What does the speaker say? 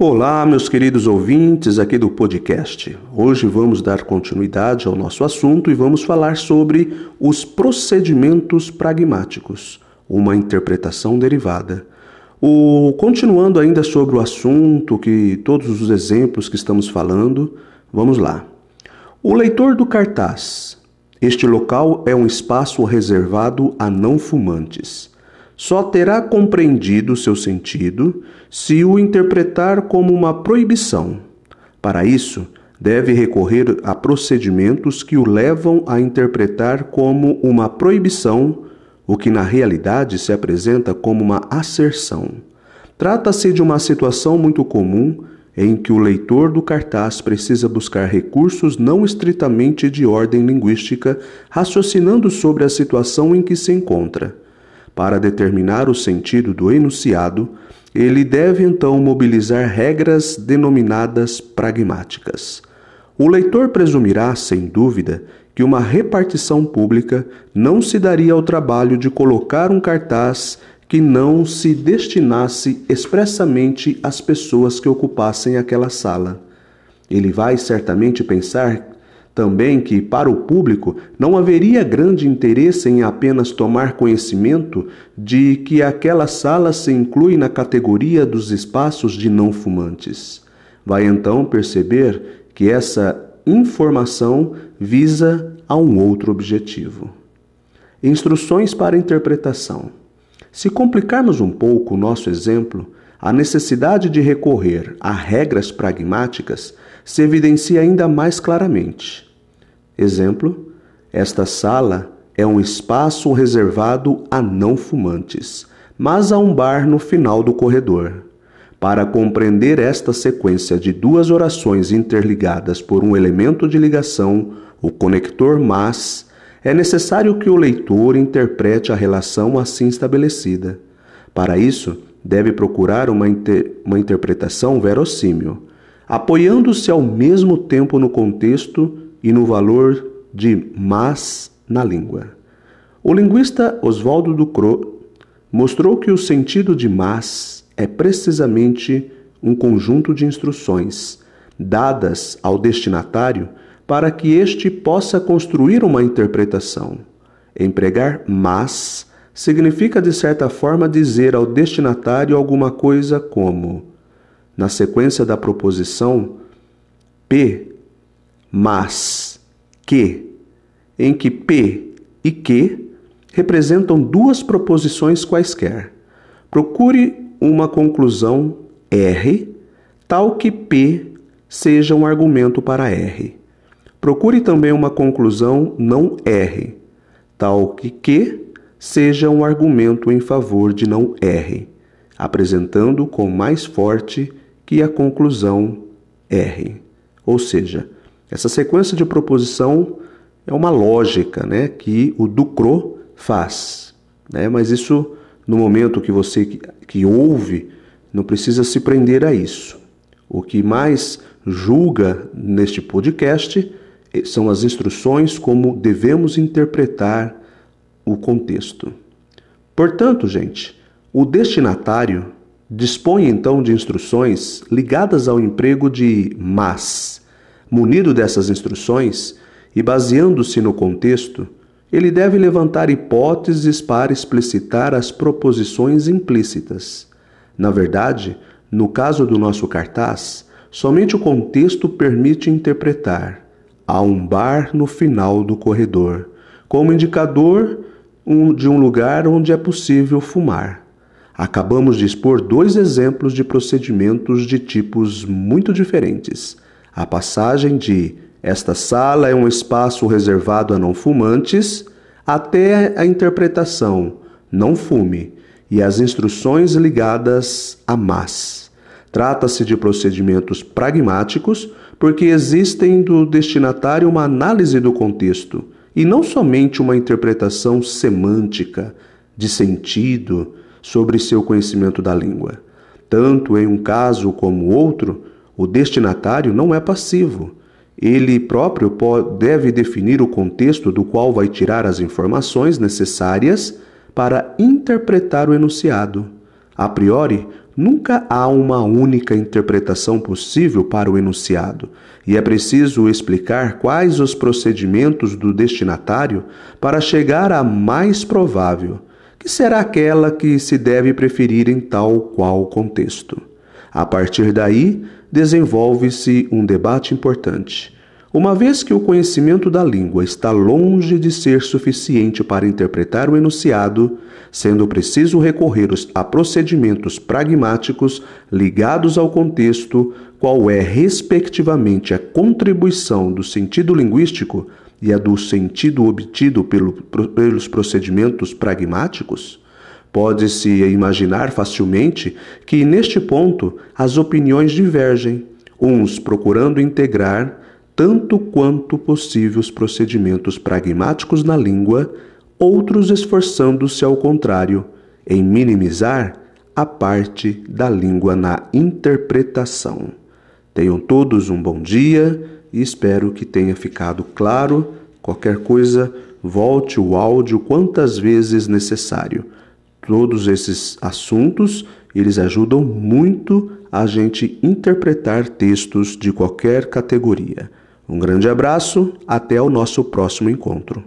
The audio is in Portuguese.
Olá, meus queridos ouvintes aqui do podcast. Hoje vamos dar continuidade ao nosso assunto e vamos falar sobre os procedimentos pragmáticos, uma interpretação derivada. O continuando ainda sobre o assunto que todos os exemplos que estamos falando, vamos lá. O leitor do cartaz. Este local é um espaço reservado a não fumantes só terá compreendido seu sentido se o interpretar como uma proibição. Para isso, deve recorrer a procedimentos que o levam a interpretar como uma proibição, o que na realidade se apresenta como uma asserção. Trata-se de uma situação muito comum em que o leitor do cartaz precisa buscar recursos não estritamente de ordem linguística, raciocinando sobre a situação em que se encontra. Para determinar o sentido do enunciado, ele deve então mobilizar regras denominadas pragmáticas. O leitor presumirá, sem dúvida, que uma repartição pública não se daria ao trabalho de colocar um cartaz que não se destinasse expressamente às pessoas que ocupassem aquela sala. Ele vai certamente pensar também que, para o público, não haveria grande interesse em apenas tomar conhecimento de que aquela sala se inclui na categoria dos espaços de não fumantes. Vai então perceber que essa informação visa a um outro objetivo. Instruções para interpretação. Se complicarmos um pouco o nosso exemplo, a necessidade de recorrer a regras pragmáticas se evidencia ainda mais claramente. Exemplo: esta sala é um espaço reservado a não fumantes, mas há um bar no final do corredor. Para compreender esta sequência de duas orações interligadas por um elemento de ligação, o conector mas, é necessário que o leitor interprete a relação assim estabelecida. Para isso, deve procurar uma, inter uma interpretação verossímil, apoiando-se ao mesmo tempo no contexto e no valor de mas na língua. O linguista Oswaldo Ducrot mostrou que o sentido de mas é precisamente um conjunto de instruções dadas ao destinatário para que este possa construir uma interpretação. Empregar mas significa, de certa forma, dizer ao destinatário alguma coisa como, na sequência da proposição P, mas, que, em que P e que representam duas proposições quaisquer. Procure uma conclusão R, tal que P seja um argumento para R. Procure também uma conclusão não R, tal que Q seja um argumento em favor de não R, apresentando com mais forte que a conclusão R. Ou seja, essa sequência de proposição é uma lógica né, que o Ducrot faz. Né? Mas isso, no momento que você que, que ouve, não precisa se prender a isso. O que mais julga neste podcast eh, são as instruções como devemos interpretar o contexto. Portanto, gente, o destinatário dispõe então de instruções ligadas ao emprego de mas Munido dessas instruções e baseando-se no contexto, ele deve levantar hipóteses para explicitar as proposições implícitas. Na verdade, no caso do nosso cartaz, somente o contexto permite interpretar. Há um bar no final do corredor, como indicador de um lugar onde é possível fumar. Acabamos de expor dois exemplos de procedimentos de tipos muito diferentes a passagem de esta sala é um espaço reservado a não fumantes até a interpretação não fume e as instruções ligadas a mas. Trata-se de procedimentos pragmáticos porque existem do destinatário uma análise do contexto e não somente uma interpretação semântica de sentido sobre seu conhecimento da língua. Tanto em um caso como outro, o destinatário não é passivo. Ele próprio deve definir o contexto do qual vai tirar as informações necessárias para interpretar o enunciado. A priori, Nunca há uma única interpretação possível para o enunciado, e é preciso explicar quais os procedimentos do destinatário para chegar à mais provável, que será aquela que se deve preferir em tal qual contexto. A partir daí, desenvolve-se um debate importante. Uma vez que o conhecimento da língua está longe de ser suficiente para interpretar o enunciado, sendo preciso recorrer a procedimentos pragmáticos ligados ao contexto, qual é, respectivamente, a contribuição do sentido linguístico e a do sentido obtido pelo, pelos procedimentos pragmáticos? Pode-se imaginar facilmente que, neste ponto, as opiniões divergem, uns procurando integrar tanto quanto possível os procedimentos pragmáticos na língua, outros esforçando-se ao contrário, em minimizar a parte da língua na interpretação. Tenham todos um bom dia e espero que tenha ficado claro. Qualquer coisa, volte o áudio quantas vezes necessário. Todos esses assuntos, eles ajudam muito a gente interpretar textos de qualquer categoria. Um grande abraço, até o nosso próximo encontro.